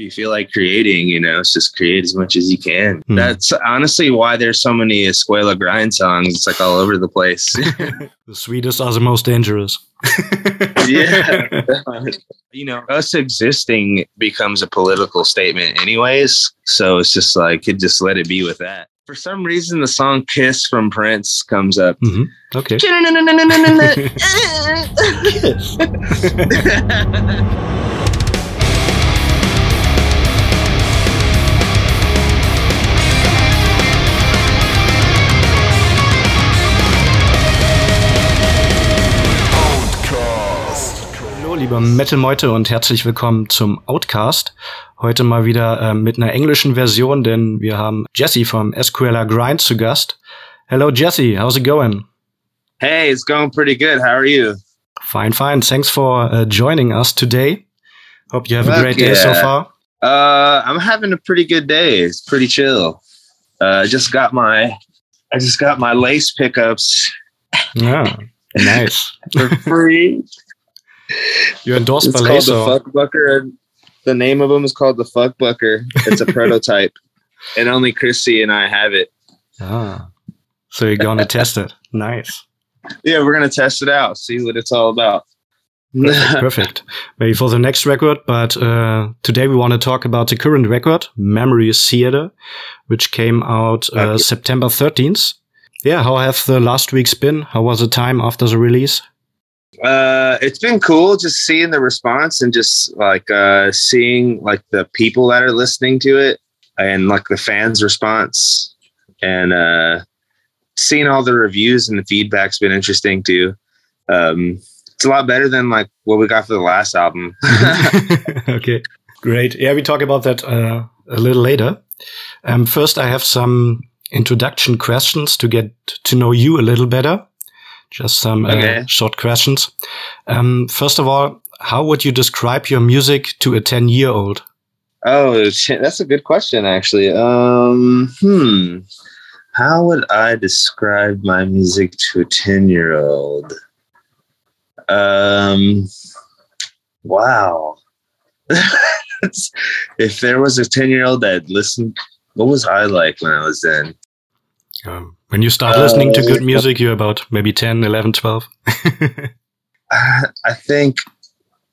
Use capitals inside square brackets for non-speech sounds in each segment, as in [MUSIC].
you feel like creating, you know, it's just create as much as you can. Hmm. That's honestly why there's so many Escuela grind songs. It's like all over the place. [LAUGHS] [LAUGHS] the sweetest are the most dangerous. [LAUGHS] yeah. you know, us existing becomes a political statement, anyways. So it's just like, could just let it be with that. For some reason, the song Kiss from Prince comes up. hmm Okay. Liebe Metal-Meute und herzlich willkommen zum Outcast. Heute mal wieder äh, mit einer englischen Version, denn wir haben Jesse vom SQLer Grind zu Gast. Hello, Jesse. How's it going? hey, it's going pretty good. How are you? Fine, fine. Thanks for uh, joining us today. Hope you have a Fuck great day so yeah. far. Uh, I'm having a pretty good day. It's pretty chill. Uh, I just got my, I just got my lace pickups Yeah, nice. [LAUGHS] for free. You're endorsed it's by called the. Fuckbucker. The name of them is called the Fuckbucker. It's a [LAUGHS] prototype, and only Chrissy and I have it. Ah, so you're gonna [LAUGHS] test it. Nice. Yeah, we're gonna test it out, see what it's all about. Perfect. [LAUGHS] Maybe for the next record, but uh, today we want to talk about the current record, Memories Theater, which came out uh. September 13th. Yeah, how have the last weeks been? How was the time after the release? Uh, it's been cool just seeing the response and just like uh, seeing like the people that are listening to it and like the fans' response and uh, seeing all the reviews and the feedback's been interesting too. Um, it's a lot better than like what we got for the last album. [LAUGHS] [LAUGHS] okay, great. Yeah, we talk about that uh, a little later. Um, first, I have some introduction questions to get to know you a little better. Just some uh, Okay. short questions. Um, first of all, how would you describe your music to a 10 year old? Oh, that's a good question, actually. Um, hmm. How would I describe my music to a 10 year old? Um, wow. [LAUGHS] If there was a 10 year old that listened, what was I like when I was then? Um, when you start listening to Uh, good music, you're about maybe 10, 11, 12. [LAUGHS] [SIGHS] I think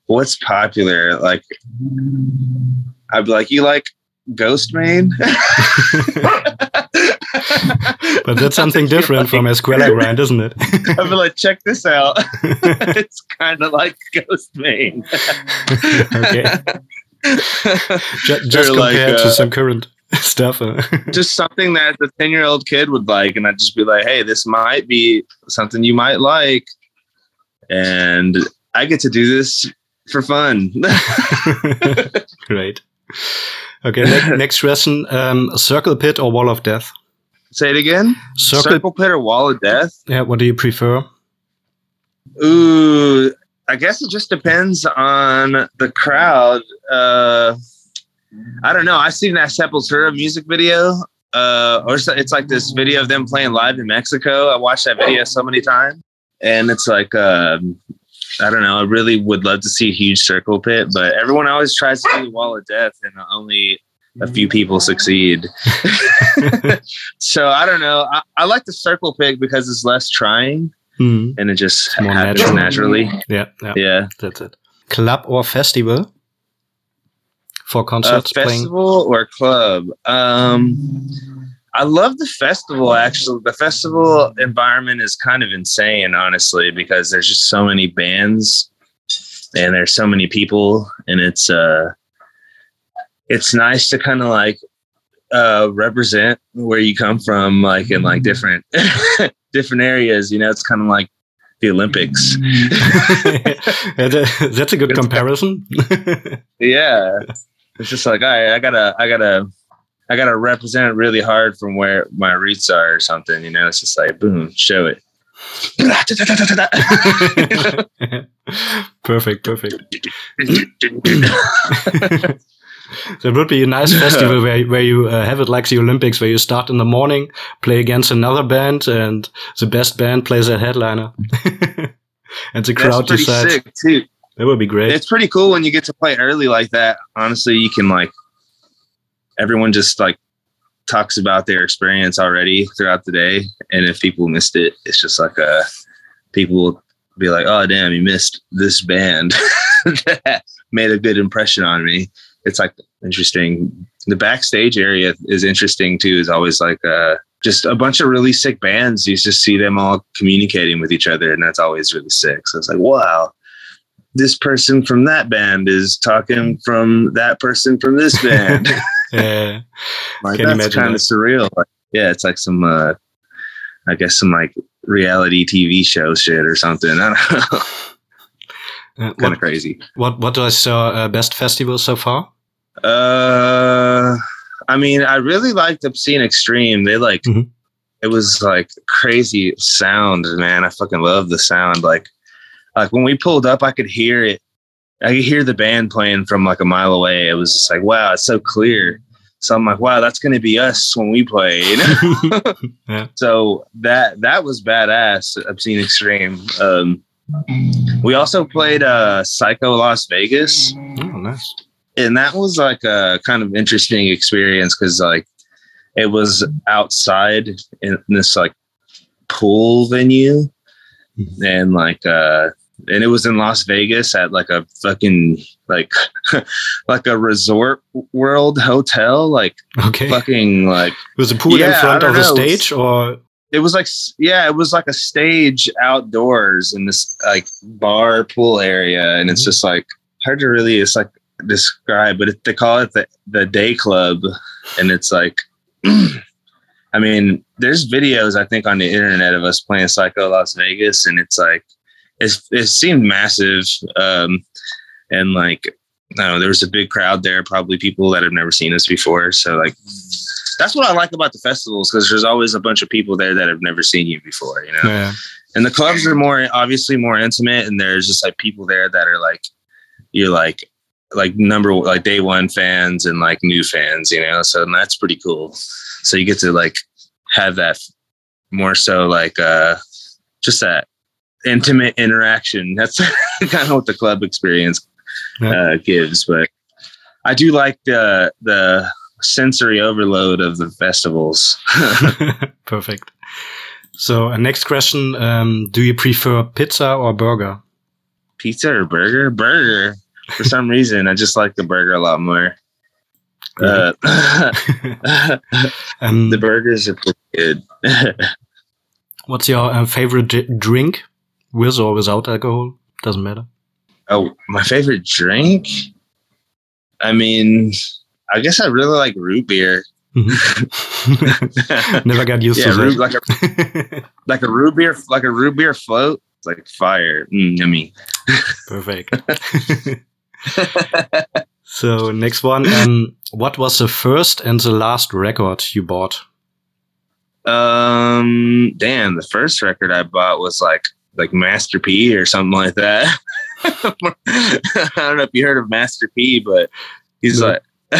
what's popular, like, I'd be like, you like Ghostemane? [LAUGHS] but that's something different from Escuela Grind, isn't it? [LAUGHS] I'd be like, check this out. it's kind of like Ghostemane. okay. Ju- just Or like, compared to uh, some current [LAUGHS] stuff. [LAUGHS] Just something that the 10 year old kid would like. And I'd just be like, hey, this might be something you might like. And I get to do this for fun. [LAUGHS] Great. Okay, ne- next question. Um, circle pit or wall of death? Say it again. Circle, Circle pit or wall of death? Yeah, what do you prefer? Ooh, I guess it just depends on the crowd. Uh, I don't know. I've seen that Sepultura music video, uh, or so- it's like this video of them playing live in Mexico. I watched that video so many times, and it's like, um, I don't know. I really would love to see a huge circle pit, but everyone always tries to do the wall of death, and only a few people succeed. [LAUGHS] so I don't know. I, I like the circle pit because it's less trying Hmm. and it just happens natural. naturally. Yeah, yeah, Yeah. that's it. Club or festival? For a concerts playing? festival or club? Um i love the festival actually. The festival environment is kind of insane honestly because there's just so many bands and there's so many people and it's uh it's nice to kind of like uh represent where you come from like in like different [LAUGHS] different areas you know? It's kind of like the olympics. Yeah, [LAUGHS] that- that's a good comparison. [LAUGHS] yeah it's just like all right i gotta i gotta i gotta represent it really hard from where my roots are or something you know? It's just like boom show it. Perfect, perfect. [LAUGHS] That would be a nice festival where where you uh, have it like the Olympics, where you start in the morning, play against another band, and the best band plays a headliner, [LAUGHS] and the crowd pretty decides. sick too That would be great. It's pretty cool when you get to play early like that. Honestly, you can like everyone just like talks about their experience already throughout the day, and if people missed it, it's just like a people will be like, "Oh, damn, you missed this band [LAUGHS] that made a good impression on me." It's like interesting. The backstage area is interesting too. Is always like uh, just a bunch of really sick bands. You just see them all communicating with each other, and that's always really sick. So it's like, wow, this person from that band is talking from that person from this [LAUGHS] band. yeah, like, that's kind of surreal. Like, yeah, it's like some, uh, I guess, some like reality TV show shit or something. I don't know. [LAUGHS] Uh, kind of crazy. What What was your uh, best festival so far? Uh, I mean, I really liked Obscene Extreme. They like, mm-hmm. it was like crazy sound, man. I fucking love the sound. Like, like when we pulled up, I could hear it. I could hear the band playing from like a mile away. It was just like, wow, it's so clear. So I'm like, wow, that's gonna be us when we play. You know? [LAUGHS] [LAUGHS] yeah. So that that was badass. Obscene Extreme. Um, we also played uh, Psycho Las Vegas. Oh, nice. And that was like a kind of interesting experience because like it was outside in this like pool venue, mm-hmm. and like uh and it was in Las Vegas at like a fucking like [LAUGHS] like a resort world hotel like okay. fucking like [LAUGHS] it was a pool yeah, in front of the stage or? It was like yeah it was like a stage outdoors in this like bar pool area. And it's mm-hmm. just like hard to really it's like describe but it, they call it the, the day club. And it's like [CLEARS THROAT] i mean there's videos i think on the internet of us playing psycho las vegas. And it's like it seemed massive. Um, and like, know, there was a big crowd there, probably people that have never seen us before. So like, that's what I like about the festivals because there's always a bunch of people there that have never seen you before, you know. Yeah. And the clubs are more obviously more intimate, and there's just like people there that are like, you're like, like number like day one fans and like new fans, you know. So that's pretty cool. So you get to like have that more so like uh just that intimate interaction. That's [LAUGHS] kind of what the club experience uh, gives. But I do like the the sensory overload of the festivals. [LAUGHS] [LAUGHS] Perfect. So, uh, next question: um, Do you prefer pizza or burger? Pizza or burger? Burger. For some reason, I just like the burger a lot more. Uh, um, the burgers are pretty good. what's your uh, favorite drink? With or without alcohol doesn't matter. Oh my favorite drink? I mean i guess i really like root beer. Mm-hmm. [LAUGHS] never got used yeah, to root, like a [LAUGHS] like a root beer like a root beer float it's like fire. Mm, yummy. Perfect. [LAUGHS] So next one um, what was the first and the last record you bought? Um damn the first record i bought was like like Master P or something like that. [LAUGHS] I don't know if you heard of Master P, but he's no. like [LAUGHS]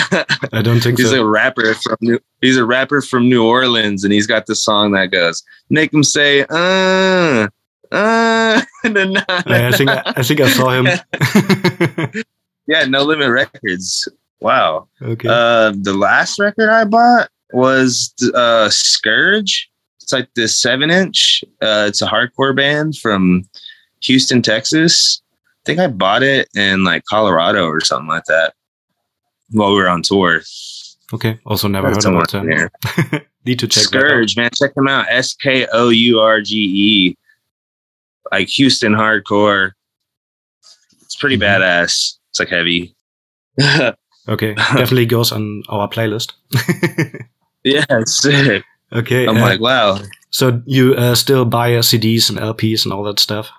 I don't think he's so. a rapper from New, he's a rapper from New Orleans and he's got this song that goes make him say uh uh [LAUGHS] I think I think I saw him. yeah, No Limit Records. Wow. Okay. Uh, the last record I bought was uh, Skourge it's like this seven inch. Uh, it's a hardcore band from Houston, Texas. I think I bought it in like Colorado or something like that while we were on tour. Okay. Also never That's heard about them. [LAUGHS] Need to check Skourge, man. Check them out. S K O U R G E. Like Houston hardcore. It's pretty mm-hmm. badass. It's like heavy. [LAUGHS] okay. [LAUGHS] Definitely goes on our playlist. yeah, it's sick. Okay. I'm uh, like, wow. So you uh, still buy CDs and LPs and all that stuff?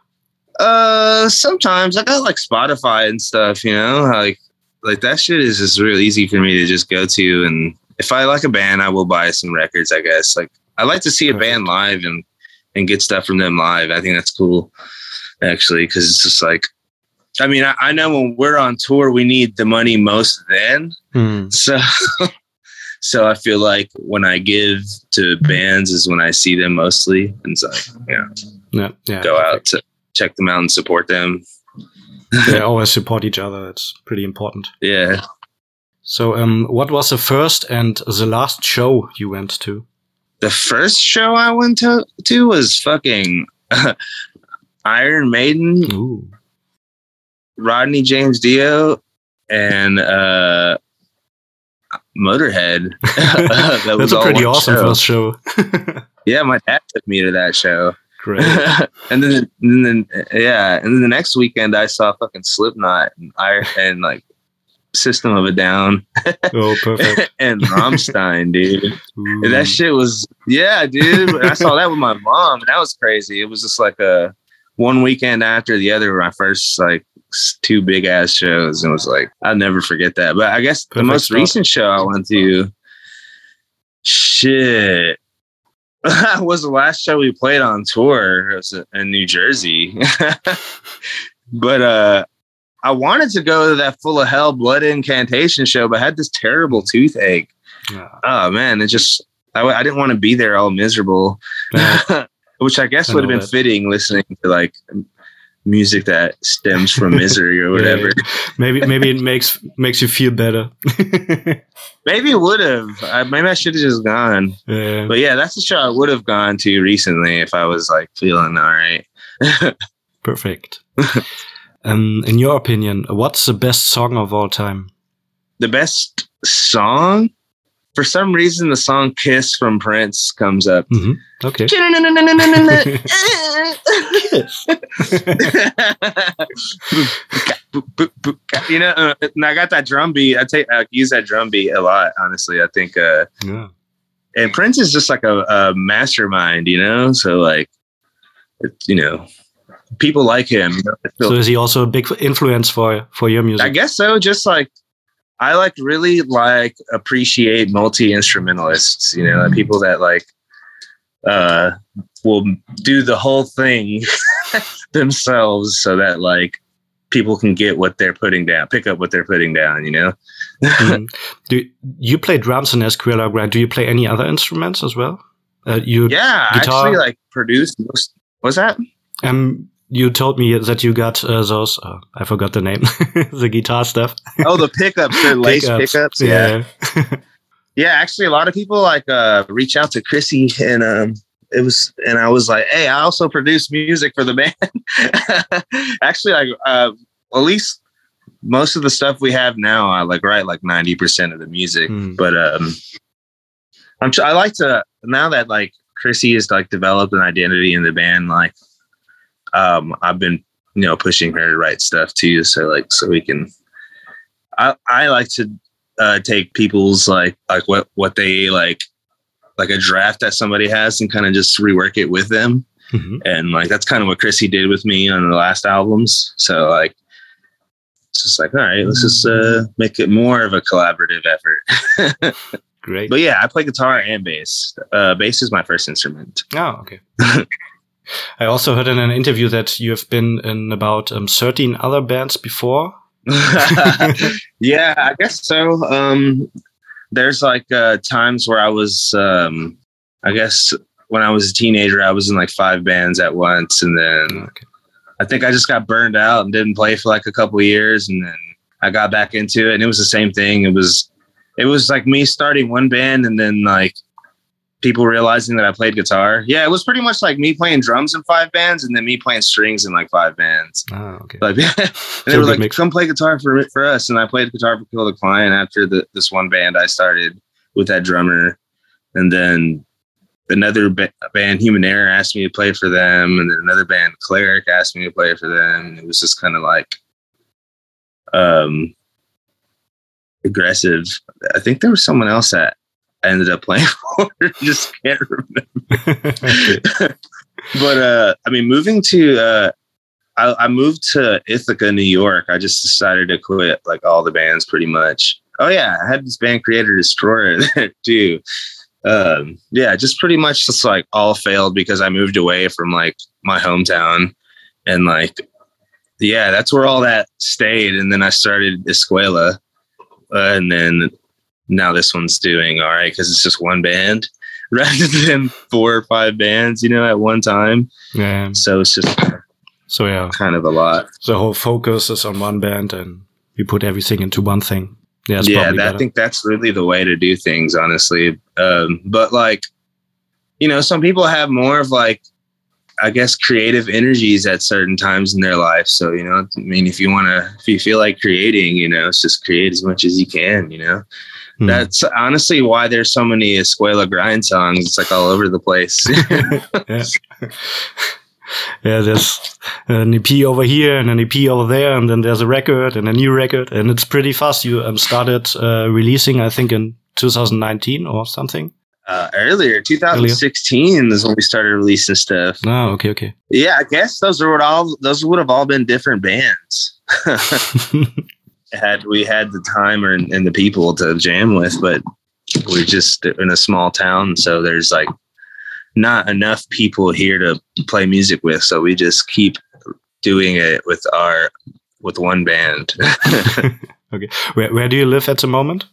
Uh, sometimes I got like Spotify and stuff. You know, like like that shit is just real easy for me to just go to. And if I like a band, I will buy some records. I guess like I like to see a band live and and get stuff from them live. I think that's cool, actually, because it's just like I mean, I, I, know when we're on tour, we need the money most then. Hmm. So [LAUGHS] So I feel like when I give to bands is when I see them mostly, and so yeah, yeah, yeah. Go out to check them out and support them. they [LAUGHS] always support each other. That's pretty important. Yeah. So, um, what was the first and the last show you went to? The first show I went to, to was fucking [LAUGHS] Iron Maiden, Ooh. Ronnie James Dio, and uh, Motorhead. [LAUGHS] [LAUGHS] that That's a pretty awesome show. first show. [LAUGHS] Yeah, my dad took me to that show. Great. and then, and then, yeah, and then the next weekend I saw fucking Slipknot and I and like System of a Down Oh, perfect. and Rammstein, dude. And that shit was, yeah, dude. I saw that with my mom, and that was crazy. It was just like a one weekend after the other, my first like two big ass shows, and was like I'll never forget that. But I guess the most start. recent show I went to, shit, [LAUGHS] was the last show we played on tour. It was in New Jersey, [LAUGHS] but uh. I wanted to go to that full of hell blood incantation show, but I had this terrible toothache Yeah. oh man, it just I, I didn't want to be there all miserable, Yeah. [LAUGHS] which I guess would have been fitting listening to like music that stems from [LAUGHS] misery or Yeah, whatever. maybe maybe it makes makes you feel better. [LAUGHS] Maybe it would have. Maybe I should have just gone. yeah. But yeah, that's the show I would have gone to recently if I was like feeling all right. [LAUGHS] Perfect. um, in your opinion, what's the best song of all time? The best song. For some reason, the song "Kiss" from Prince comes up. hmm Okay. [LAUGHS] you know, uh, and I got that drum beat. I take I use that drum beat a lot. Honestly, I think, uh, yeah. and Prince is just like a, a mastermind. You know, so like, you know, people like him. you know, So is he also a big influence for for your music? I guess so. Just like I like really like appreciate multi instrumentalists. You know, like people that like uh will do the whole thing [LAUGHS] themselves so that like people can get what they're putting down, pick up what they're putting down. You know. Mhm. [LAUGHS] Do you play drums in Escuela Grind? Do you play any other instruments as well? Uh, you Yeah, I Guitar? actually like produce most. What's that? um you told me that you got uh, those. Uh, I forgot the name. [LAUGHS] the guitar stuff. Oh, the pickups, the [LAUGHS] lace pickups. Yeah. Yeah. [LAUGHS] yeah actually a lot of people like uh reach out to chrissy and um it was and i was like hey i also produce music for the band actually like uh at least most of the stuff we have now i like write like 90% of the music Hmm. but um i'm i like to now that like chrissy has like developed an identity in the band like um i've been you know pushing her to write stuff too so like so we can i i like to uh, take people's like like what what they like like a draft that somebody has and kind of just rework it with them Mhm. and like that's kind of what Chrissy did with me on the last albums so like it's just like all right let's just uh make it more of a collaborative effort [LAUGHS] Great. but yeah I play guitar and bass uh bass is my first instrument Oh, okay. [LAUGHS] I also heard in an interview that you have been in about um, 13 other bands before. [LAUGHS] yeah, I guess so. Um, there's like uh, times where I was, um, I guess when I was a teenager, I was in like five bands at once, and then Okay. I think I just got burned out and didn't play for like a couple of years, and then I got back into it, and it was the same thing. It was, it was like me starting one band, and then like people realizing that I played guitar. Yeah, it was pretty much like me playing drums in five bands, and then me playing strings in like five bands. Ah, okay. Like, [LAUGHS] and they were like, mix. "Come play guitar for for us," and I played guitar for Kill the Client after the this one band I started with that drummer, and then another ba- band, Human Error, asked me to play for them, and then another band, Cleric, asked me to play for them. It was just kind of like, um, aggressive. I think there was someone else that I ended up playing [LAUGHS] for. just can't [LAUGHS] remember. [LAUGHS] But uh i mean moving to uh I, I moved to ithaca new york. I just decided to quit like all the bands pretty much. Oh yeah i had this band creator destroyer there too. Um yeah just pretty much just like all failed because i moved away from like my hometown and like yeah that's where all that stayed. And then i started escuela uh, and then now this one's doing all right because it's just one band [LAUGHS] rather than four or five bands, you know, at one time. yeah. So it's just So yeah, kind of a lot. The whole focus is on one band, and you put everything into one thing. Yeah, yeah. That, I think that's really the way to do things, honestly. Um, but like, you know, some people have more of like, I guess, creative energies at certain times in their life. So you know, I mean, if you want to, if you feel like creating, you know, it's just create as much as you can. You know. Hmm. That's honestly why there's so many Escuela grind songs. It's like all over the place. [LAUGHS] yeah. yeah, there's an EP over here and an EP over there, and then there's a record and a new record, and it's pretty fast. You um, started uh, releasing, I think, in 2019 or something. Uh, earlier, 2016 earlier? is when we started releasing stuff. Oh, okay, okay. Yeah, I guess those were all those would have all been different bands. [LAUGHS] [LAUGHS] had we had the time or, and the people to jam with, but we're just in a small town, so there's like not enough people here to play music with, so we just keep doing it with our with one band. [LAUGHS] [LAUGHS] okay, where where do you live at the moment?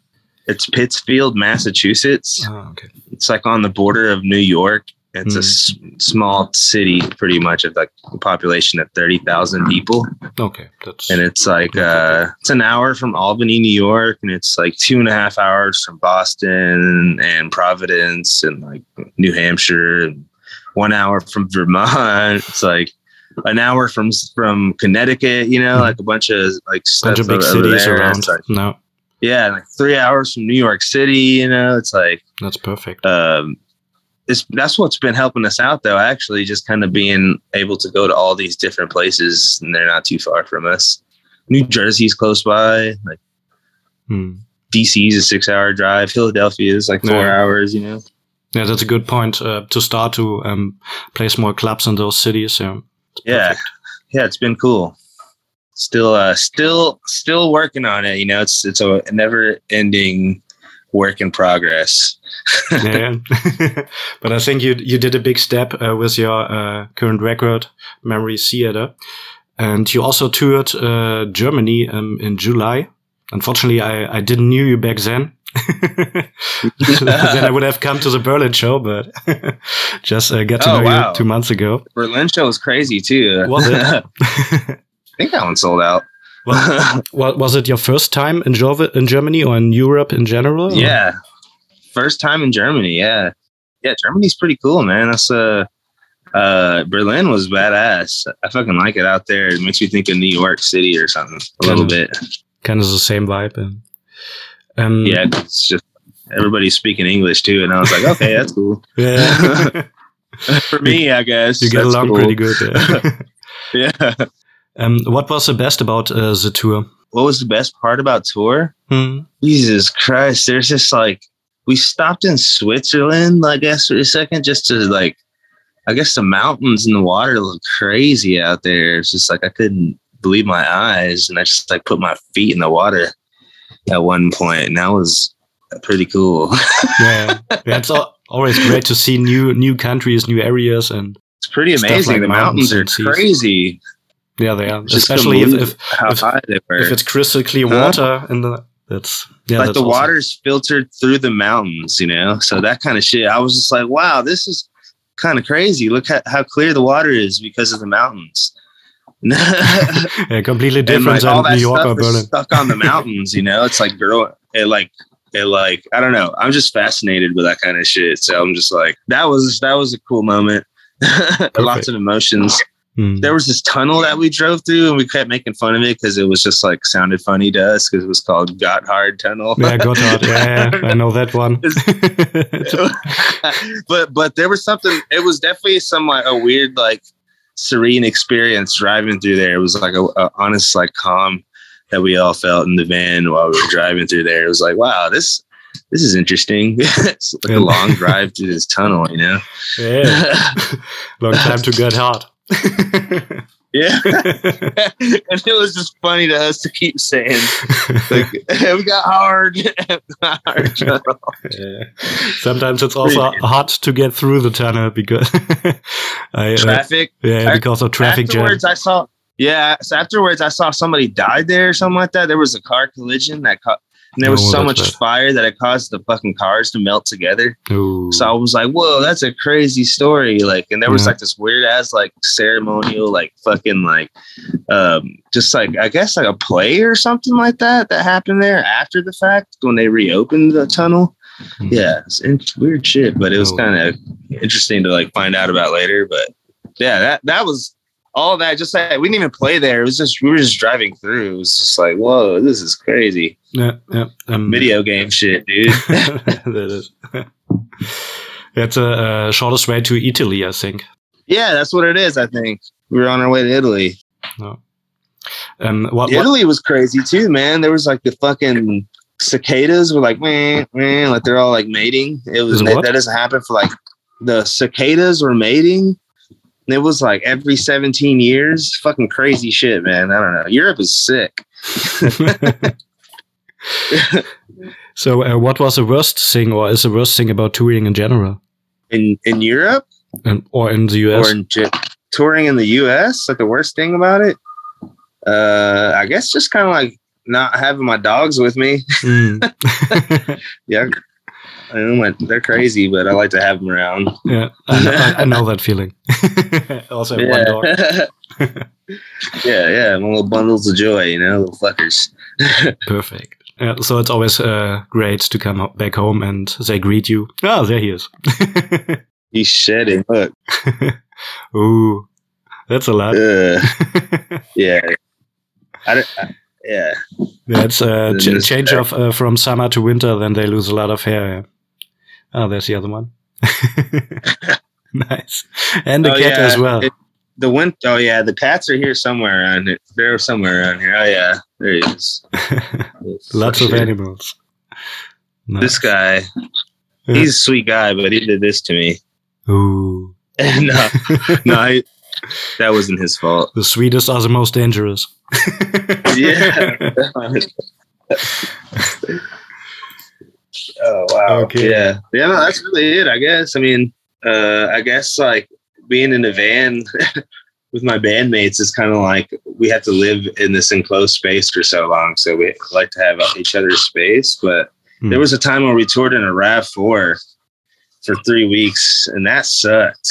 It's Pittsfield, Massachusetts. Oh, okay. It's like on the border of New York, it's mm. a hmm. small city, pretty much of like a population of thirty thousand people. Okay, that's and it's like uh, it's an hour from Albany, New York, and it's like two and a half hours from Boston and Providence and like New Hampshire, and one hour from Vermont. It's like an hour from from Connecticut. You know, mm. like a bunch of like bunch of big cities around. Like, no. Yeah, like three hours from New York City. You know, it's like that's perfect. Um, it's that's what's been helping us out though actually just kind of being able to go to all these different places and they're not too far from us. New jersey's close by like hmm. dc's a six hour drive philadelphia is like four yeah. hours you know? Yeah that's a good point uh, to start to um, place more clubs in those cities so yeah. yeah it's been cool. Still uh still still working on it you know? It's it's a never ending work in progress [LAUGHS] yeah. [LAUGHS] but I think you you did a big step uh, with your uh, current record, Memory Theater, and you also toured uh, Germany um, in July. Unfortunately, I, I didn't knew you back then. [LAUGHS] then I would have come to the Berlin show, but just uh, got to oh, know wow. you two months ago. Berlin show was crazy too. Was it? I think that one sold out. Well, [LAUGHS] was it your first time in, in Germany or in Europe in general? Yeah, first time in Germany. Yeah, yeah, Germany's pretty cool, man. That's uh, uh, Berlin was badass. I fucking like it out there. It makes me think of New York City or something a kind little bit. Kind of the same vibe. And, um, yeah, it's just everybody's speaking English too, and I was like, [LAUGHS] okay, that's cool. Yeah. [LAUGHS] For me, I guess you get along cool. pretty good. Yeah. yeah. Um, what was the best about uh, the tour? What was the best part about tour? Hmm. Jesus Christ! There's just like we stopped in Switzerland, I guess, for a second, just to like, I guess the mountains and the water look crazy out there. It's just like I couldn't believe my eyes, and I just like put my feet in the water at one point, and that was pretty cool. [LAUGHS] yeah, yeah, it's always great to see new new countries, new areas, and it's pretty amazing. Like the mountains, mountains are crazy. Yeah, they are. Especially if if, if, if, it's crystal clear water huh? in the that's yeah, like that's the awesome. water's filtered through the mountains, you know. So that kind of shit. I was just like, wow, this is kind of crazy. Look at how clear the water is because of the mountains. [LAUGHS] [LAUGHS] yeah, completely different than New York or Berlin. Stuck on the mountains, you know. It's like girl, it like it like I don't know. I'm just fascinated with that kind of shit. So I'm just like that was that was a cool moment. [LAUGHS] Lots of emotions. Mm. There was this tunnel that we drove through, and we kept making fun of it because it was just like sounded funny to us because it was called Gotthard Tunnel. yeah, Gotthard. Yeah, yeah, I know that one. [LAUGHS] but but there was something. It was definitely some like a weird like serene experience driving through there. It was like a, a honest like calm that we all felt in the van while we were driving through there. It was like wow, this this is interesting. [LAUGHS] it's like a long drive through this tunnel, you know. Yeah, [LAUGHS] long time to get hard. [LAUGHS] yeah, [LAUGHS] and it was just funny to us to keep saying, like, "We got hard." [LAUGHS] hard yeah. Sometimes it's also hard to get through the tunnel because I, uh, traffic. Yeah, because of traffic afterwards, jam. I saw. Yeah, so afterwards, I saw somebody died there or something like that. There was a car collision that caught And there was Oh, so much bad. fire that it caused the fucking cars to melt together. Ooh. So I was like, "Whoa, that's a crazy story!" Like, and there was Yeah. like this weird ass like ceremonial, like fucking like, um, just like I guess like a play or something like that that happened there after the fact when they reopened the tunnel. Hmm. Yeah, it's weird shit, but it was Oh. kind of interesting to like find out about later. But yeah, that that was all that. Just like we didn't even play there. It was just we were just driving through. It was just like, whoa, this is crazy. Yeah, yeah. Um, Video game shit, dude. [LAUGHS] that is. It's a uh, shortest way to Italy, I think. yeah, that's what it is. I think we were on our way to Italy. Um, what, what, Italy was crazy too, man. There was like the fucking cicadas were like, man, man, like they're all like mating. It was that, what? that doesn't happen for like the cicadas were mating. It was like every 17 years. Fucking crazy shit, man. I don't know. Europe is sick. [LAUGHS] so, uh, what was the worst thing, or is the worst thing about touring in general, In in Europe and, or in the US? or in touring in the US, like the worst thing about it. Uh I guess just kind of like not having my dogs with me. Mm. [LAUGHS] Yeah. I my, they're crazy, but I like to have them around. yeah, [LAUGHS] I know, I, I know that feeling. [LAUGHS] also, have one dog. [LAUGHS] yeah, yeah, my little bundles of joy, you know, little fuckers. Perfect. Yeah, so it's always uh, great to come back home and they greet you. Ah, there he is. He's shedding. Look, Ooh, that's a lot. uh, yeah, I don't. I, yeah, That's a ch- change of uh, from summer to winter. Then they lose a lot of hair. Oh, there's the other one. [LAUGHS] nice, and the Oh, cat yeah, as well. it- the wind. Oh yeah, the cats are here somewhere around it. They're somewhere around here. Oh yeah, there he is. [LAUGHS] Lots of Shit. animals. Nice. This guy, Yeah. he's a sweet guy, but he did this to me. [LAUGHS] Ooh, no, no, I, that wasn't his fault. the sweetest are the most dangerous. Yeah. Oh wow. Okay. Yeah. Yeah. No, that's really it. I guess. I mean, uh, I guess like being in a van [LAUGHS] with my bandmates is kind of like we have to live in this enclosed space for so long, so we like to have each other's space. But Hmm. there was a time when we toured in a Rav Four for three weeks, and that sucked.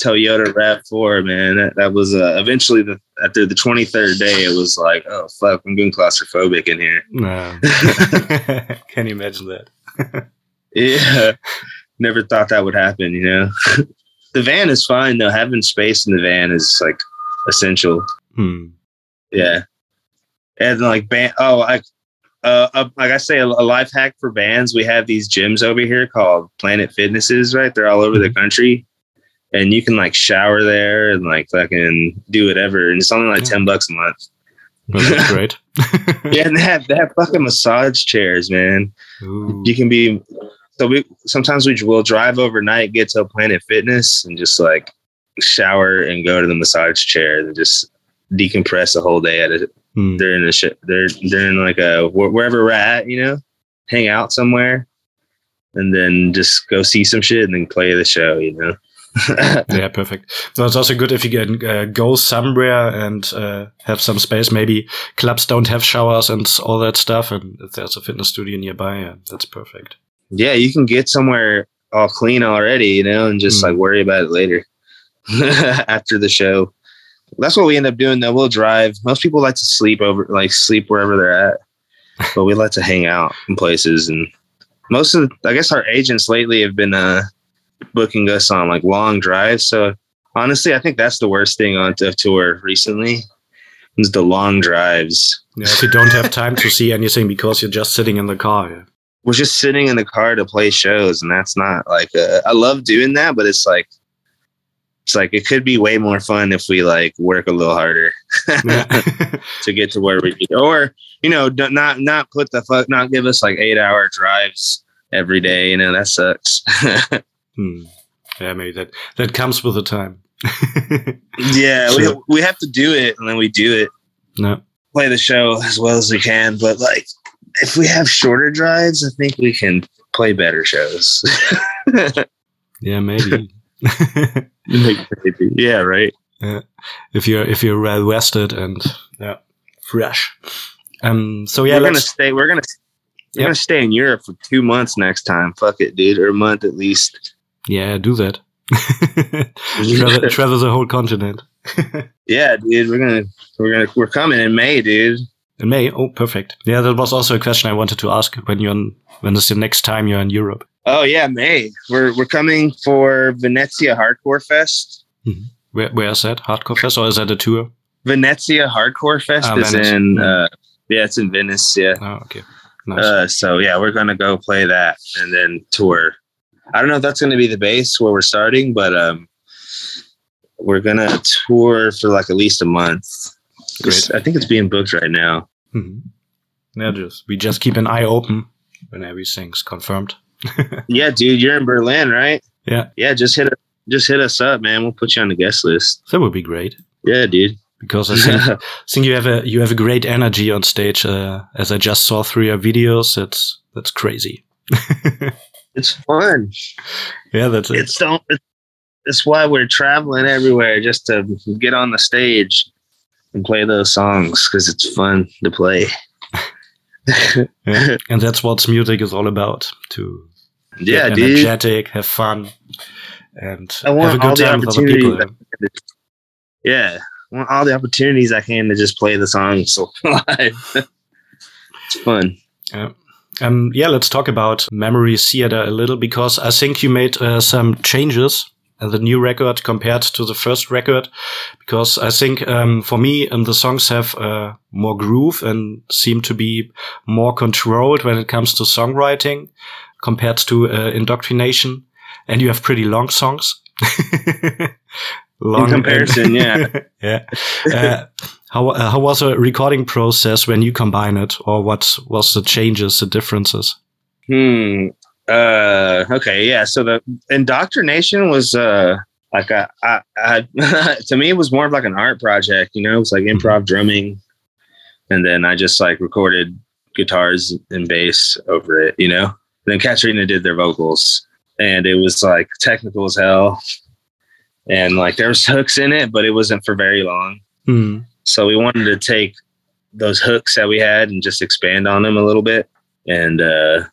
Toyota Rav Four, man. That, that was uh, eventually the after the twenty third day, it was like, oh fuck, I'm getting claustrophobic in here. No. Can you imagine that? Yeah, never thought that would happen. You know, [LAUGHS] the van is fine though. Having space in the van is like essential. Hmm. Yeah, and like band. Oh, like uh, uh, like I say, a, a life hack for bands. We have these gyms over here called Planet Fitnesses. Right, they're all over the country, and you can like shower there and like fucking do whatever, and it's only like Yeah. ten bucks a month. Well, that's [LAUGHS] great. Yeah, and they have they have fucking massage chairs, man. Ooh. You can be. So we sometimes we will drive overnight, get to a Planet Fitness, and just like shower and go to the massage chair and just decompress a whole day at it Hmm. during the shit. They're during like a wh- wherever we're at, you know, hang out somewhere, and then just go see some shit and then play the show, you know. [LAUGHS] Yeah, perfect. So it's also good if you can uh, go somewhere and uh, have some space. Maybe clubs don't have showers and all that stuff, and if there's a fitness studio nearby, yeah, that's perfect. yeah, you can get somewhere all clean already, you know, and just Mm. like worry about it later [LAUGHS] after the show. That's what we end up doing though. We'll drive. Most people like to sleep over, like sleep wherever they're at, but we like to hang out in places. And most of, the, I guess, our agents lately have been uh, booking us on like long drives. So honestly, I think that's the worst thing on the tour recently is the long drives. Yeah, if you don't have time to see anything because you're just sitting in the car. Yeah. we're just sitting in the car to play shows and that's not like uh, i love doing that but it's like it's like it could be way more fun if we like work a little harder [LAUGHS] to get to where we need or you know not not put the fuck not give us like eight hour drives every day you know that sucks [LAUGHS] Hmm. Yeah, maybe that that comes with the time. [LAUGHS] yeah we, we have to do it and then we do it no. play the show as well as we can but like if we have shorter drives i think we can play better shows Yeah, maybe. [LAUGHS] yeah right if you're if you're well rested and yeah, fresh. Um. So yeah, we're gonna stay. We're gonna we're Yep. gonna stay in Europe for two months next time. Fuck it, dude, or a month at least. Yeah, do that. [LAUGHS] travel, [LAUGHS] travel the whole continent. Yeah, dude, we're gonna we're gonna we're coming in May, dude. In May. Oh, perfect. Yeah, that was also a question I wanted to ask when you're on, when is the next time you're in Europe? Oh yeah, May. We're we're coming for Venezia Hardcore Fest. Where where is that? Hardcore Fest or is that a tour? Venezia Hardcore Fest Ah, is Venice. in Mm. uh yeah, it's in Venice, yeah. Oh, okay. Nice. Uh so yeah, we're gonna go play that and then tour. I don't know if that's gonna be the base where we're starting, but um we're gonna tour for like at least a month. Great. I think it's being booked right now. Mhm. Yeah, just we just keep an eye open when everything's confirmed. [LAUGHS] Yeah, dude, you're in Berlin, right? Yeah. Yeah, just hit just hit us up, man. We'll put you on the guest list. That would be great Yeah, dude. because I think [LAUGHS] think you have a you have a great energy on stage. Uh, as I just saw through your videos, it's that's crazy. [LAUGHS] it's fun. yeah, that's it. It's don't. It's, it's why we're traveling everywhere just to get on the stage and play those songs because it's fun to play. Yeah. [LAUGHS] and that's what music is all about. To yeah, get dude. energetic, have fun, and I want have a all good the time with other people. Yeah, I want all the opportunities I can to just play the songs [LAUGHS] live. it's fun. Um, yeah, let's talk about Memory Theater a little because I think you made uh, some changes in the new record compared to the first record. Because I think um, for me, um, the songs have uh, more groove and seem to be more controlled when it comes to songwriting compared to uh, Indoctrination. And you have pretty long songs. [LAUGHS] long In comparison, yeah. [LAUGHS] yeah. Uh, how uh, how was the recording process when you combine it, or what was the changes, the differences? Hmm. Uh. Okay. Yeah. So the indoctrination was uh like a, I, I [LAUGHS] to me it was more of like an art project. You know, it was like improv drumming, and then I just like recorded guitars and bass over it. You know, and then Katrina did their vocals, and it was like technical as hell, and like there was [LAUGHS] hooks in it, but it wasn't for very long. Hmm. So we wanted to take those hooks that we had and just expand on them a little bit. And uh,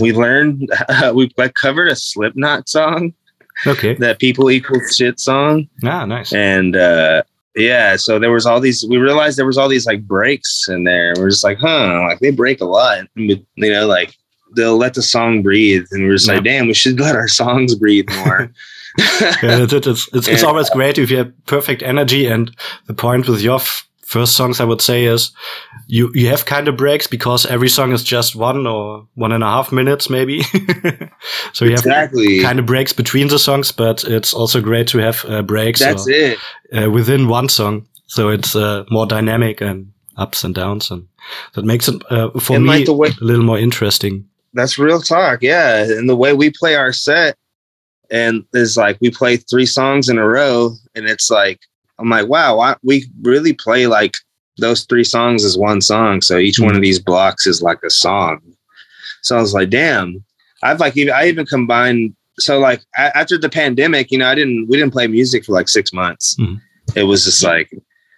we learned [LAUGHS] we like covered a Slipknot song, Okay. that people equal shit song, Ah, nice. and uh, yeah. So there was all these. We realized there was all these like breaks in there. We're just like, huh, like they break a lot. And we- You know, like they'll let the song breathe, and we're just like, damn, we should let our songs breathe more. [LAUGHS] yeah, it's, it's, it's, it's Yeah. always great if you have perfect energy. And the point with your f- first songs, I would say, is you, you have kind of breaks because every song is just one or one and a half minutes, maybe. [LAUGHS] so you have kind of breaks between the songs, but it's also great to have uh, breaks That's or, it. uh, within one song. So it's uh, more dynamic and ups and downs. And that makes it, uh, for And me, like way- a little more interesting. That's real talk. Yeah. And the way we play our set and is like we play three songs in a row and it's like I'm like, wow, why, we really play like those three songs as one song. So each one of these blocks is like a song. So I was like, damn. I've like even I even combined so like a- after the pandemic, you know, I didn't we didn't play music for like six months. Mhm. It was just like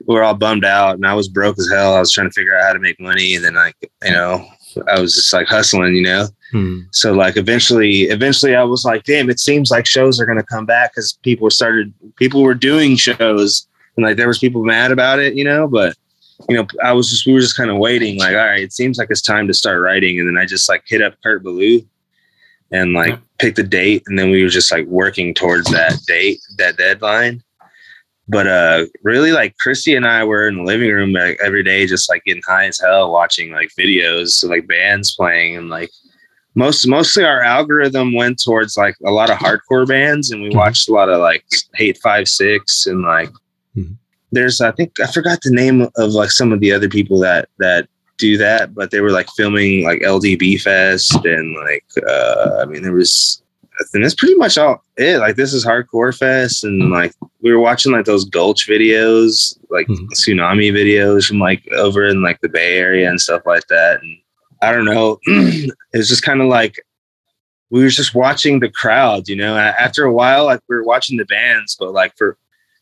we were all bummed out and I was broke as hell. I was trying to figure out how to make money and then like, you know, I was just like hustling, you know. Hmm. So like eventually, eventually I was like, damn, it seems like shows are gonna come back because people started, people were doing shows, and like there was people mad about it, you know. But you know, I was just, we were just kind of waiting, like, all right, it seems like it's time to start writing, and then I just like hit up Kurt Ballou, and like Yeah. picked the date, and then we were just like working towards that date, that deadline. But uh really like Christy and I were in the living room like every day just like getting high as hell watching like videos so like bands playing and like most mostly our algorithm went towards like a lot of hardcore bands and we Mhm. watched a lot of like hate five six and like Mhm. there's i think i forgot the name of like some of the other people that that do that but they were like filming like ldb fest and like uh i mean there was and that's pretty much all it like this is hardcore fest and like we were watching like those gulch videos like Mhm. Sunami videos from like over in like the bay area and stuff like that and I don't know. [CLEARS THROAT] it was just kind of like we were just watching the crowd, you know. After a while, like we were watching the bands, but like for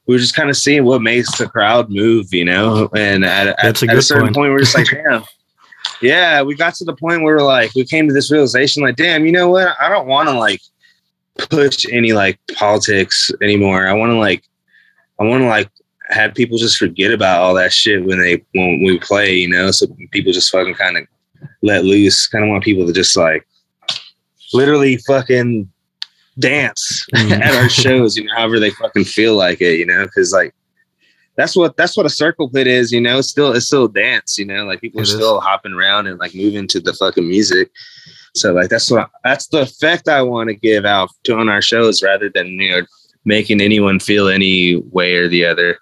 we were just kind of seeing what makes the crowd move, you know. And at, at, a at a certain point. point, we we're just like, [LAUGHS] damn. Yeah, we got to the point where we're like we came to this realization, like, damn, you know what? I don't want to like push any like politics anymore. I want to like, I want to like have people just forget about all that shit when they when we play, you know. So people just fucking kind of let loose. Kind of want people to just like literally fucking dance Mhm. [LAUGHS] at our shows, you know, however they fucking feel like it, you know, because like that's what that's what a circle pit is, you know. It's still it's still dance, you know, like people It are is. still hopping around and like moving to the fucking music. So like that's what that's the effect I want to give out to on our shows rather than you know making anyone feel any way or the other.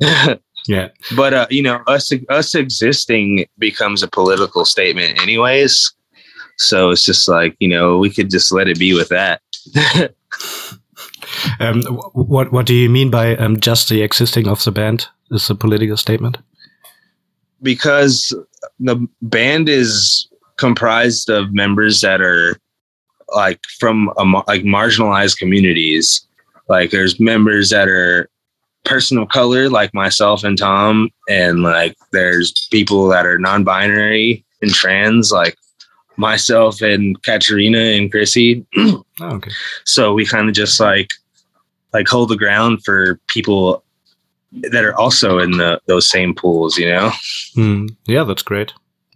[LAUGHS] Yeah. but uh, you know, us us existing becomes a political statement anyways. So it's just like, you know, we could just let it be with that. [LAUGHS] Um, what what do you mean by um, just the existing of the band is a political statement? because the band is comprised of members that are like from a, like marginalized communities. Like there's members that are person of color, like myself and Tom, and like there's people that are non-binary and trans, like myself and Katerina and Chrissy. [CLEARS THROAT] Oh, okay. So we kind of just like like hold the ground for people that are also in the those same pools, you know. Hmm. yeah, that's great.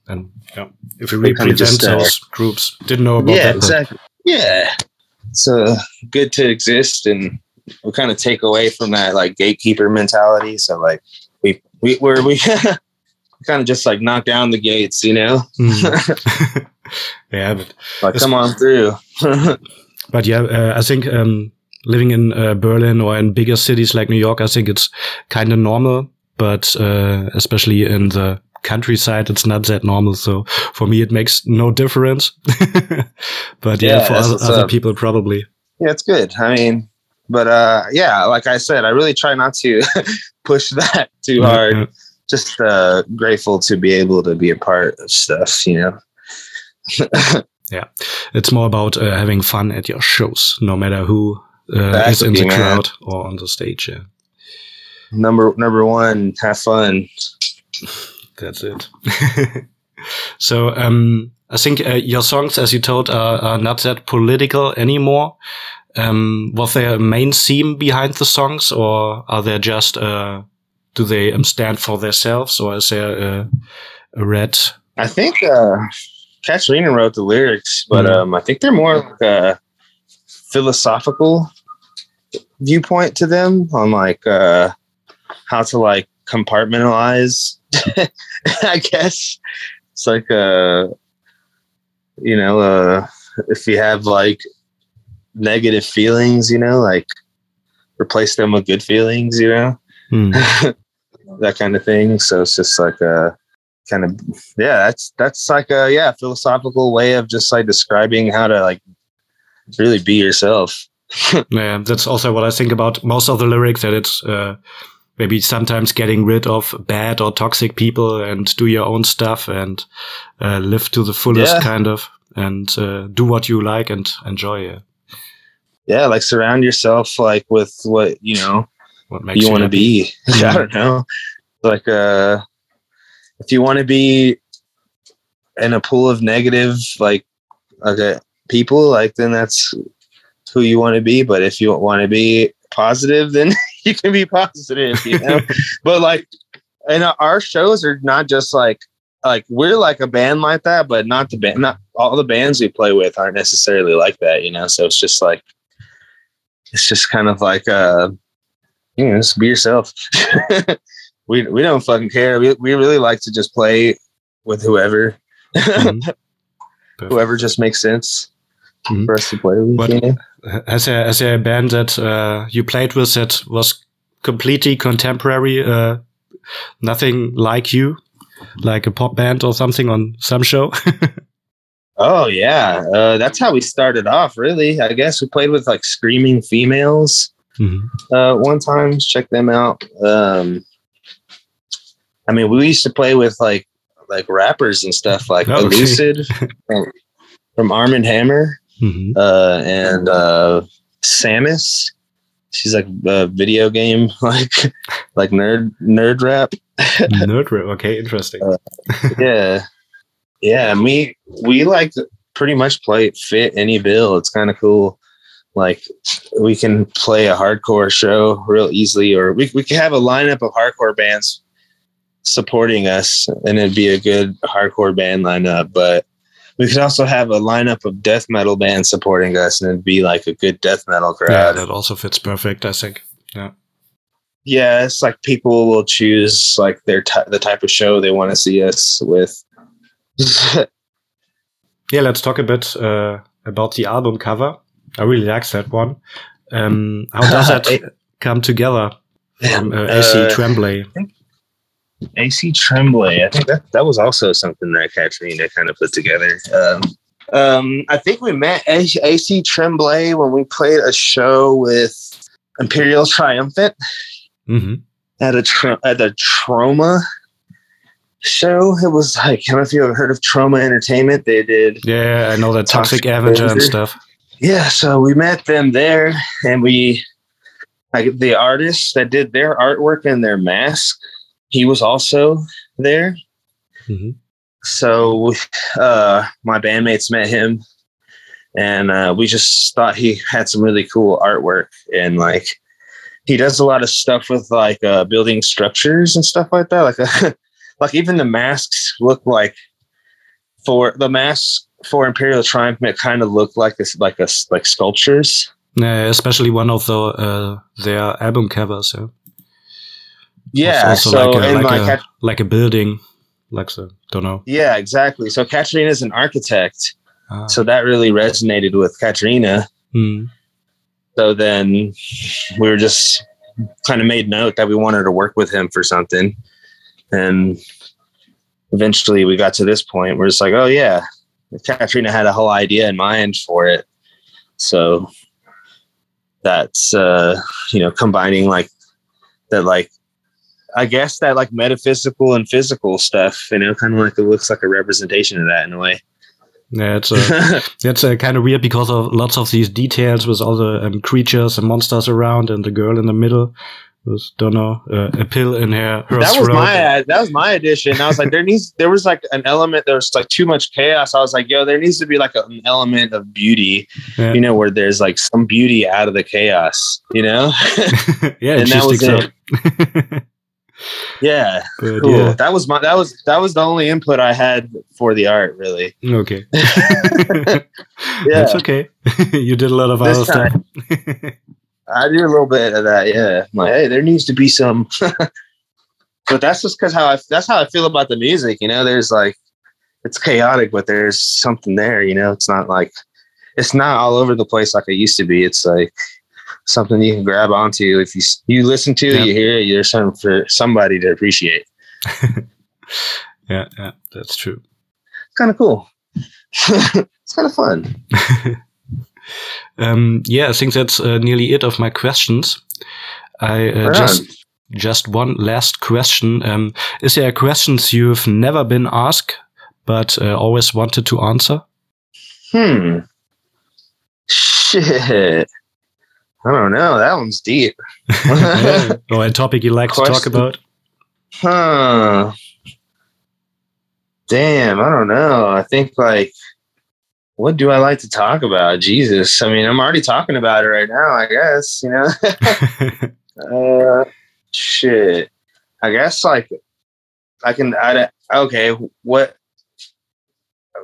And yeah, if we They kinda represent just, uh, those groups, didn't know about yeah, that. but- exactly. Yeah, it's uh, good to exist, and we kind of take away from that like gatekeeper mentality. So like we we we're, we [LAUGHS] kind of just like knock down the gates, you know. Hmm. [LAUGHS] yeah, but Like come on through. [LAUGHS] But yeah, uh, I think um, living in uh, Berlin or in bigger cities like New York, I think it's kind of normal. But uh, especially in the countryside, it's not that normal. So for me, it makes no difference. [LAUGHS] but yeah, Yeah, for other, other people, probably. yeah, it's good. I mean, but uh, yeah, like I said, I really try not to [LAUGHS] push that too hard. Yeah. Just uh, grateful to be able to be a part of stuff, you know. [LAUGHS] Yeah, it's more about uh, having fun at your shows, no matter who uh, is in the man. crowd or on the stage. Yeah, number number one, have fun. That's it. [LAUGHS] so um, I think uh, your songs, as you told, are, are not that political anymore. Um, was there a main theme behind the songs, or are they just uh, do they um, stand for themselves, or is there a, a red? I think uh Katerina wrote the lyrics, but Mhm. um I think they're more like a philosophical viewpoint to them on like uh how to like compartmentalize [LAUGHS] [LAUGHS] I guess. It's like uh you know, uh if you have like negative feelings, you know, like replace them with good feelings, you know Hmm. [LAUGHS] that kind of thing. So it's just like a kind of yeah, that's that's like a yeah philosophical way of just like describing how to like really be yourself. [LAUGHS] Yeah, that's also what I think about most of the lyrics. That it's uh, maybe sometimes getting rid of bad or toxic people and do your own stuff and uh, live to the fullest, Yeah. kind of, and uh, do what you like and enjoy it. Yeah, like surround yourself like with what you know What makes you want to be. [LAUGHS] I don't know, like uh, if you want to be in a pool of negative like okay people, like then that's who you want to be. But if you want to be positive, then [LAUGHS] [LAUGHS] you can be positive, you know. [LAUGHS] but like, and our shows are not just like like we're like a band like that, but not the band. Not all the bands we play with aren't necessarily like that, you know. So it's just like it's just kind of like uh, you know, just be yourself. [LAUGHS] we we don't fucking care. We we really like to just play with whoever, Mhm. whoever just makes sense Mhm. for us to play with. What- you know? As a band that uh, you played with that was completely contemporary, uh, nothing like you, like a pop band or something on some show. [LAUGHS] Oh yeah, uh, that's how we started off. Really, I guess we played with like screaming females Mhm. uh, one time. Check them out. Um, I mean, we used to play with like like rappers and stuff, like Oh, [LAUGHS] okay. Elucid from, from Armand Hammer, Mhm. uh, and uh, Samus she's like a video game [LAUGHS] like like nerd nerd rap. [LAUGHS] nerd rap. Okay, interesting. Uh, yeah, yeah. Me, we like pretty much play fit any bill. It's kind of cool. Like we can play a hardcore show real easily, or we we can have a lineup of hardcore bands supporting us, and it'd be a good hardcore band lineup. But we could also have a lineup of death metal bands supporting us, and it'd be like a good death metal crowd. Yeah, that also fits perfect, I think. Yeah. Yeah, it's like people will choose like their t- the type of show they want to see us with. [LAUGHS] yeah, let's talk a bit uh, about the album cover. I really like that one. Um, how does [LAUGHS] that come together from uh, AC uh, Tremblay? AC Tremblay. I think that, that was also something that Katrina kind of put together. Um, um, I think we met AC Tremblay when we played a show with Imperial Triumphant mm-hmm. at a tra- at a Troma show. It was like I don't know if you ever heard of Troma Entertainment. They did. Yeah, I know that Toxic, Toxic Avenger and stuff. Yeah, so we met them there, and we like the artists that did their artwork and their mask he was also there. Mm-hmm. So uh, my bandmates met him, and uh, we just thought he had some really cool artwork and like he does a lot of stuff with like uh, building structures and stuff like that. Like uh, [LAUGHS] like even the masks look like for the masks for Imperial Triumph, it kind of looked like this like a like sculptures. Yeah, especially one of the uh, their album covers. Yeah. Yeah, also so like a, like, a, like a building, like so, don't know. Yeah, exactly. So Katrina is an architect, ah. so that really resonated with Katrina. Hmm. So then we were just kind of made note that we wanted to work with him for something, and eventually we got to this point where it's like, oh yeah, Katrina had a whole idea in mind for it, so that's uh, you know combining like that like I guess that like metaphysical and physical stuff, you know, kind of like it looks like a representation of that in a way. Yeah, it's a, [LAUGHS] it's a kind of weird because of lots of these details with all the um, creatures and monsters around and the girl in the middle was don't know uh, a pill in her. her that was my that was my addition. I was like, there needs there was like an element. There was like too much chaos. I was like, yo, there needs to be like an element of beauty, yeah. you know, where there's like some beauty out of the chaos, you know. [LAUGHS] yeah, [LAUGHS] and that was it. Yeah, cool. Yeah. That was my that was that was the only input I had for the art, really. Okay. [LAUGHS] [LAUGHS] yeah, that's okay. [LAUGHS] you did a lot of other stuff. I did a little bit of that. Yeah, I'm like, hey, there needs to be some. but that's just because how I that's how I feel about the music. You know, there's like it's chaotic, but there's something there. You know, it's not like it's not all over the place like it used to be. It's like something you can grab onto. If you you listen to, yeah. you hear it, there's something for somebody to appreciate. [LAUGHS] yeah, yeah, that's true. It's kind of cool. [LAUGHS] it's kind of fun. [LAUGHS] um, yeah, I think that's uh, nearly it of my questions. I uh, just just one last question. Um, is there questions you've never been asked but uh, always wanted to answer? Hmm. Shit. I don't know. That one's deep. yeah. [LAUGHS] Or a topic you like Question. to talk about? Huh. Damn, I don't know. I think like what do I like to talk about? Jesus. I mean, I'm already talking about it right now, I guess, you know. [LAUGHS] uh shit. I guess like I can I okay, what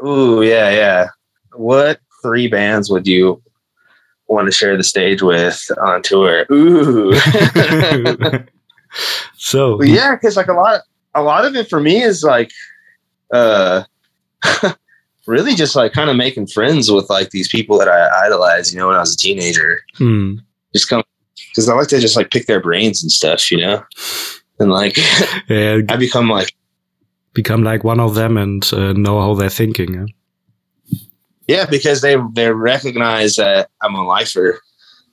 Ooh, yeah, yeah. What three bands would you want to share the stage with on tour. Ooh. [LAUGHS] [LAUGHS] so yeah, because like a lot, a lot of it for me is like, uh, [LAUGHS] really just like kind of making friends with like these people that I idolized. You know, when I was a teenager, hmm. just come because I like to just like pick their brains and stuff. You know, and like yeah, I become like become like one of them and uh, know how they're thinking. Yeah? Yeah, because they they recognize that I'm a lifer,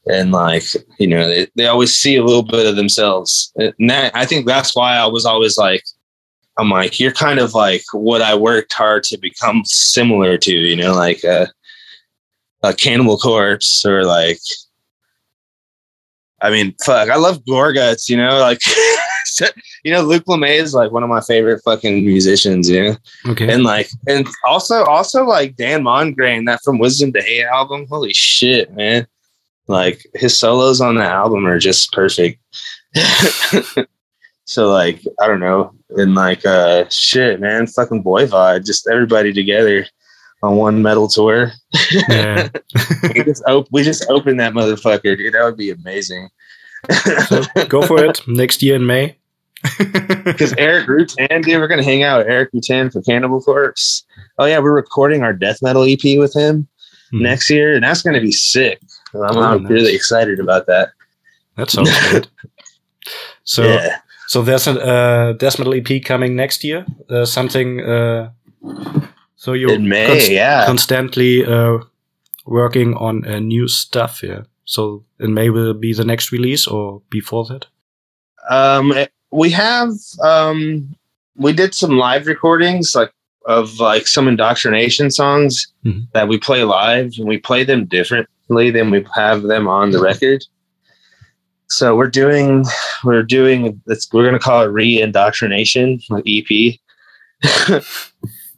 and like you know they, they always see a little bit of themselves. And that, I think that's why I was always like, I'm like you're kind of like what I worked hard to become similar to. You know, like a, a Cannibal Corpse or like I mean, fuck, I love Gorguts, you know, like [LAUGHS] [LAUGHS] you know, Luc Lemay is like one of my favorite fucking musicians, you know. Okay. And like and also also like Dan Mongrain, that from Wisdom to Hate album. Holy shit, man. Like his solos on the album are just perfect. [LAUGHS] so like, I don't know. And like uh shit, man, fucking Voivod, just everybody together on one metal tour. Yeah. [LAUGHS] we just op- we just opened that motherfucker, dude. That would be amazing. So go for it. Next year in May. Because [LAUGHS] Erik Rutan, dude, we're gonna hang out with Erik Rutan for Cannibal Corpse. Oh yeah, we're recording our death metal EP with him Hmm. next year, and that's gonna be sick. I'm, Oh, I'm nice. really excited about that. That sounds [LAUGHS] good. So yeah, so there's a uh, death metal EP coming next year. Uh, something. Uh, so you in May, yeah. constantly uh, working on uh, new stuff. Yeah. So in May will be the next release or before that. Um, we have um, we did some live recordings like of like some indoctrination songs Mhm. that we play live, and we play them differently than we have them on the record. So we're doing we're doing it's we're gonna call it re-indoctrination like EP, [LAUGHS]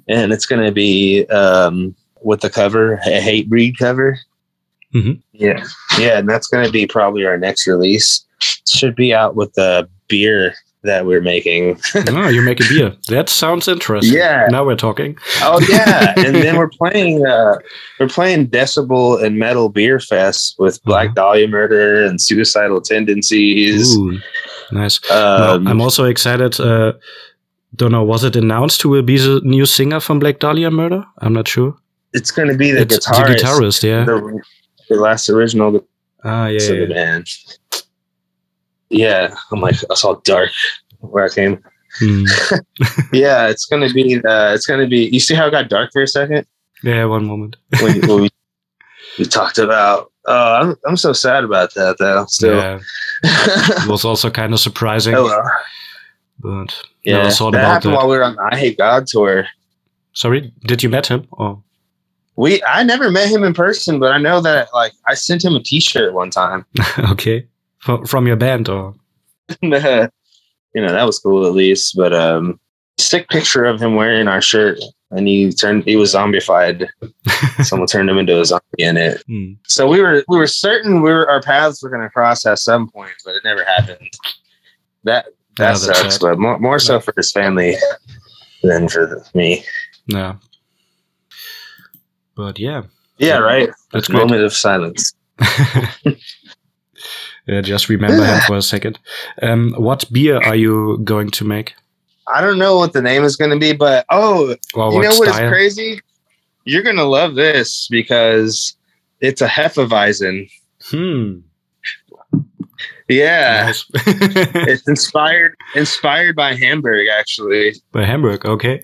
and it's gonna be um, with the cover a Hatebreed cover. Mhm. Yeah, yeah, and that's gonna be probably our next release. Should be out with the beer that we're making. oh, you make a beer. That sounds interesting. Yeah. Now we're talking. Oh yeah, [LAUGHS] and then we're playing uh, we're playing Decibel and Metal Beer Fest with Black Uh-huh. Dahlia Murder and Suicidal Tendencies. Ooh, nice. No, Um, I'm also excited. Uh, don't know. Was it announced who will be the new singer from Black Dahlia Murder? I'm not sure. it's going to be the it's guitarist, the guitarist. Yeah. the, the last original ah, yeah. yeah, the band. Yeah, I'm like that's all dark where I came. Hmm. [LAUGHS] Yeah, it's gonna be. Uh, it's gonna be. You see how it got dark for a second Yeah. One moment. [LAUGHS] when, when we we [LAUGHS] talked about. Oh, I'm I'm so sad about that though. Still. Yeah. It was also kind of surprising, oh but Yeah, thought that about happened that. while we were on the I Hate God tour. Sorry, did you met him? Oh, We I never met him in person, but I know that like I sent him a T-shirt one time. okay. From, your band, or [LAUGHS] you know that was cool at least. But um, sick picture of him wearing our shirt, and he turned he was zombified. [LAUGHS] Someone turned him into a zombie in it. Hmm. So we were we were certain we were our paths were going to cross at some point, but it never happened. That that sucks, sad. but more more so for his family than for the, me. yeah. But yeah, Yeah, right. that's. Moment of silence. [LAUGHS] yeah, just remember him for a second. Um, what beer are you going to make? I don't know what the name is going to be, but oh, Or you what know what is style? crazy? You're gonna love this because it's a Hefeweizen. Hmm. Yeah, Nice. [LAUGHS] it's inspired inspired by Hamburg actually. By Hamburg, okay.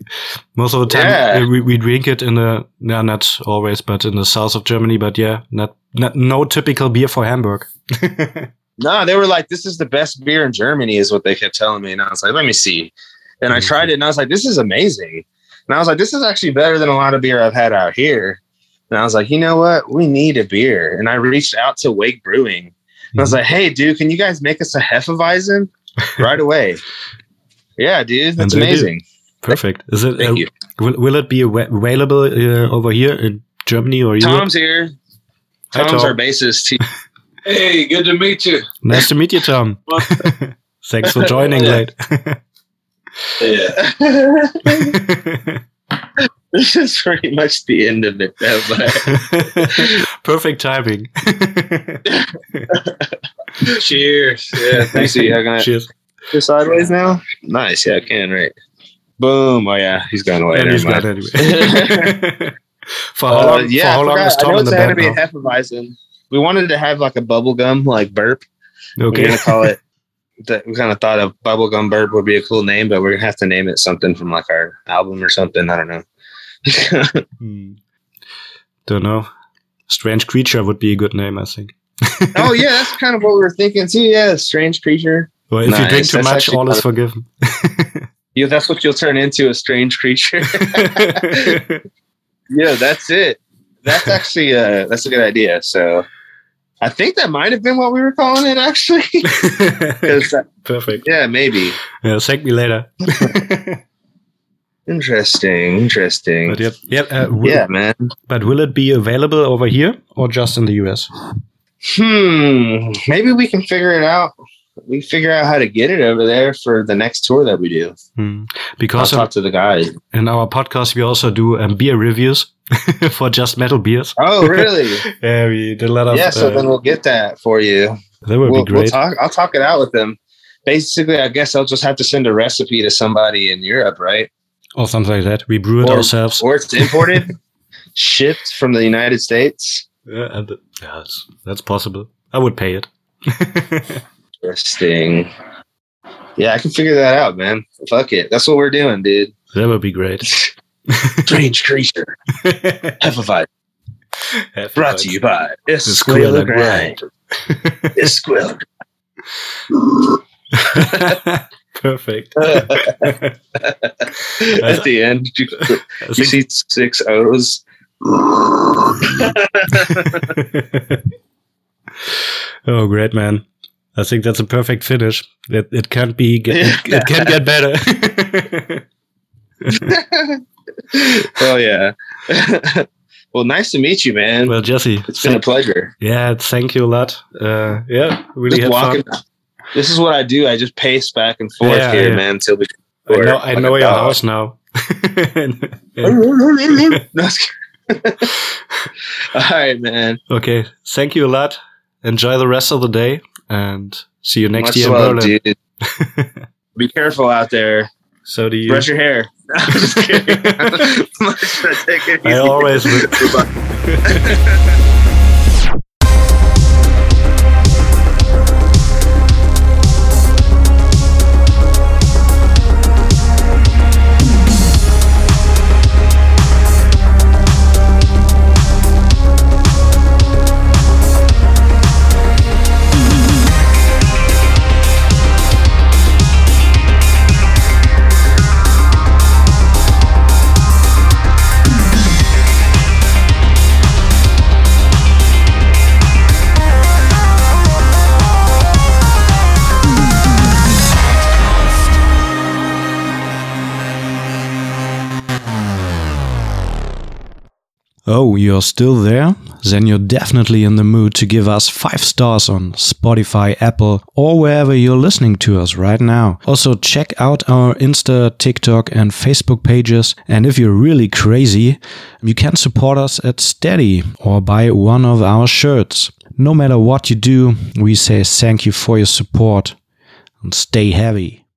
Most of the time Yeah. uh, we, we drink it in the yeah, not always, but in the south of Germany. But yeah, not, not no typical beer for Hamburg. [LAUGHS] No, they were like, "This is the best beer in Germany," is what they kept telling me, and I was like, "Let me see." And I tried it, and I was like, "This is amazing." And I was like, "This is actually better than a lot of beer I've had out here." And I was like, "You know what? We need a beer." And I reached out to Wake Brewing. And I was like, "Hey, dude, can you guys make us a Hefeweizen [LAUGHS] right away?" yeah, dude, that's And they do. amazing. Perfect. Is it? Thank uh, you. Will, will it be available uh, over here in Germany or Europe? Tom's here. Hi, Tom's Tom. our bassist. [LAUGHS] Hey, good to meet you. Nice to meet you, Tom. [LAUGHS] Thanks for joining late. Yeah. [LAUGHS] this is pretty much the end of it. though, [LAUGHS] Perfect timing. [LAUGHS] Cheers. yeah, thanks. You can I Cheers. go sideways now? Nice. Yeah, I can. Right. Boom. Oh yeah, he's gone away. And Never he's mind. gone anyway. for how Uh, yeah, for how I, long forgot. is I know in it's the gonna band be a now? Hefeweizen. We wanted to have like a bubblegum like burp. We're gonna call it. That we kind of thought of bubblegum burp would be a cool name, but we're gonna have to name it something from like our album or something. I don't know. Hmm. Don't know. Strange creature would be a good name, I think. oh yeah, that's kind of what we were thinking too. Yeah, strange creature. Well, if you drink too That's much, all is forgiven. [LAUGHS] Yeah, that's what you'll turn into a strange creature. [LAUGHS] yeah, that's it. That's [LAUGHS] actually uh that's a good idea. So I think that might have been what we were calling it actually. 'Cause that- Perfect. yeah, maybe. Yeah, thank me later. Interesting. Interesting. but yep, yep. Uh, will, yeah, man. But will it be available over here or just in the US? Hmm. Maybe we can figure it out. We figure out how to get it over there for the next tour that we do. Hmm. I'll Because talk to the guys. in our podcast we also do um, beer reviews [LAUGHS] for just metal beers. Oh, [LAUGHS] really? Yeah, we did a lot of. yeah. So uh, then we'll get that for you. that would We'll, be we'll great. talk. I'll talk it out with them. Basically, I guess I'll just have to send a recipe to somebody in Europe, right? Or something like that. We brew it Or- ourselves. Or it's imported, [LAUGHS] shipped from the United States. yeah, and, yeah, that's, that's possible. I would pay it. [LAUGHS] Interesting. Yeah, I can figure that out, man. Fuck it. That's what we're doing, dude. that would be great. [LAUGHS] Strange creature. Hefify. Brought to you by Escuela Grind. Escuela. Perfect. [LAUGHS] [LAUGHS] At the end, you, you think- see six O's. [LAUGHS] oh, great, man. I think that's a perfect finish. It, it can't be. Get, it, it can get better. oh yeah. well, nice to meet you, man. well, Jesse, It's been a pleasure. yeah, thank you a lot. Uh, yeah, really Just had fun. This is what I do. I just pace back and forth Yeah, here, yeah. man, until we. I know, I know your house now. No, it's- [LAUGHS] All right, man. Okay, thank you a lot. Enjoy the rest of the day and see you next Much year love, in Berlin. [LAUGHS] Be careful out there. So do you. Brush your hair. [LAUGHS] I'm just kidding. I'm just gonna take it I always Oh, you're still there? Then you're definitely in the mood to give us 5 stars on Spotify, Apple, or wherever you're listening to us right now. Also, check out our Insta, TikTok, and Facebook pages. And if you're really crazy, you can support us at Steady or buy one of our shirts. No matter what you do, we say thank you for your support and stay heavy.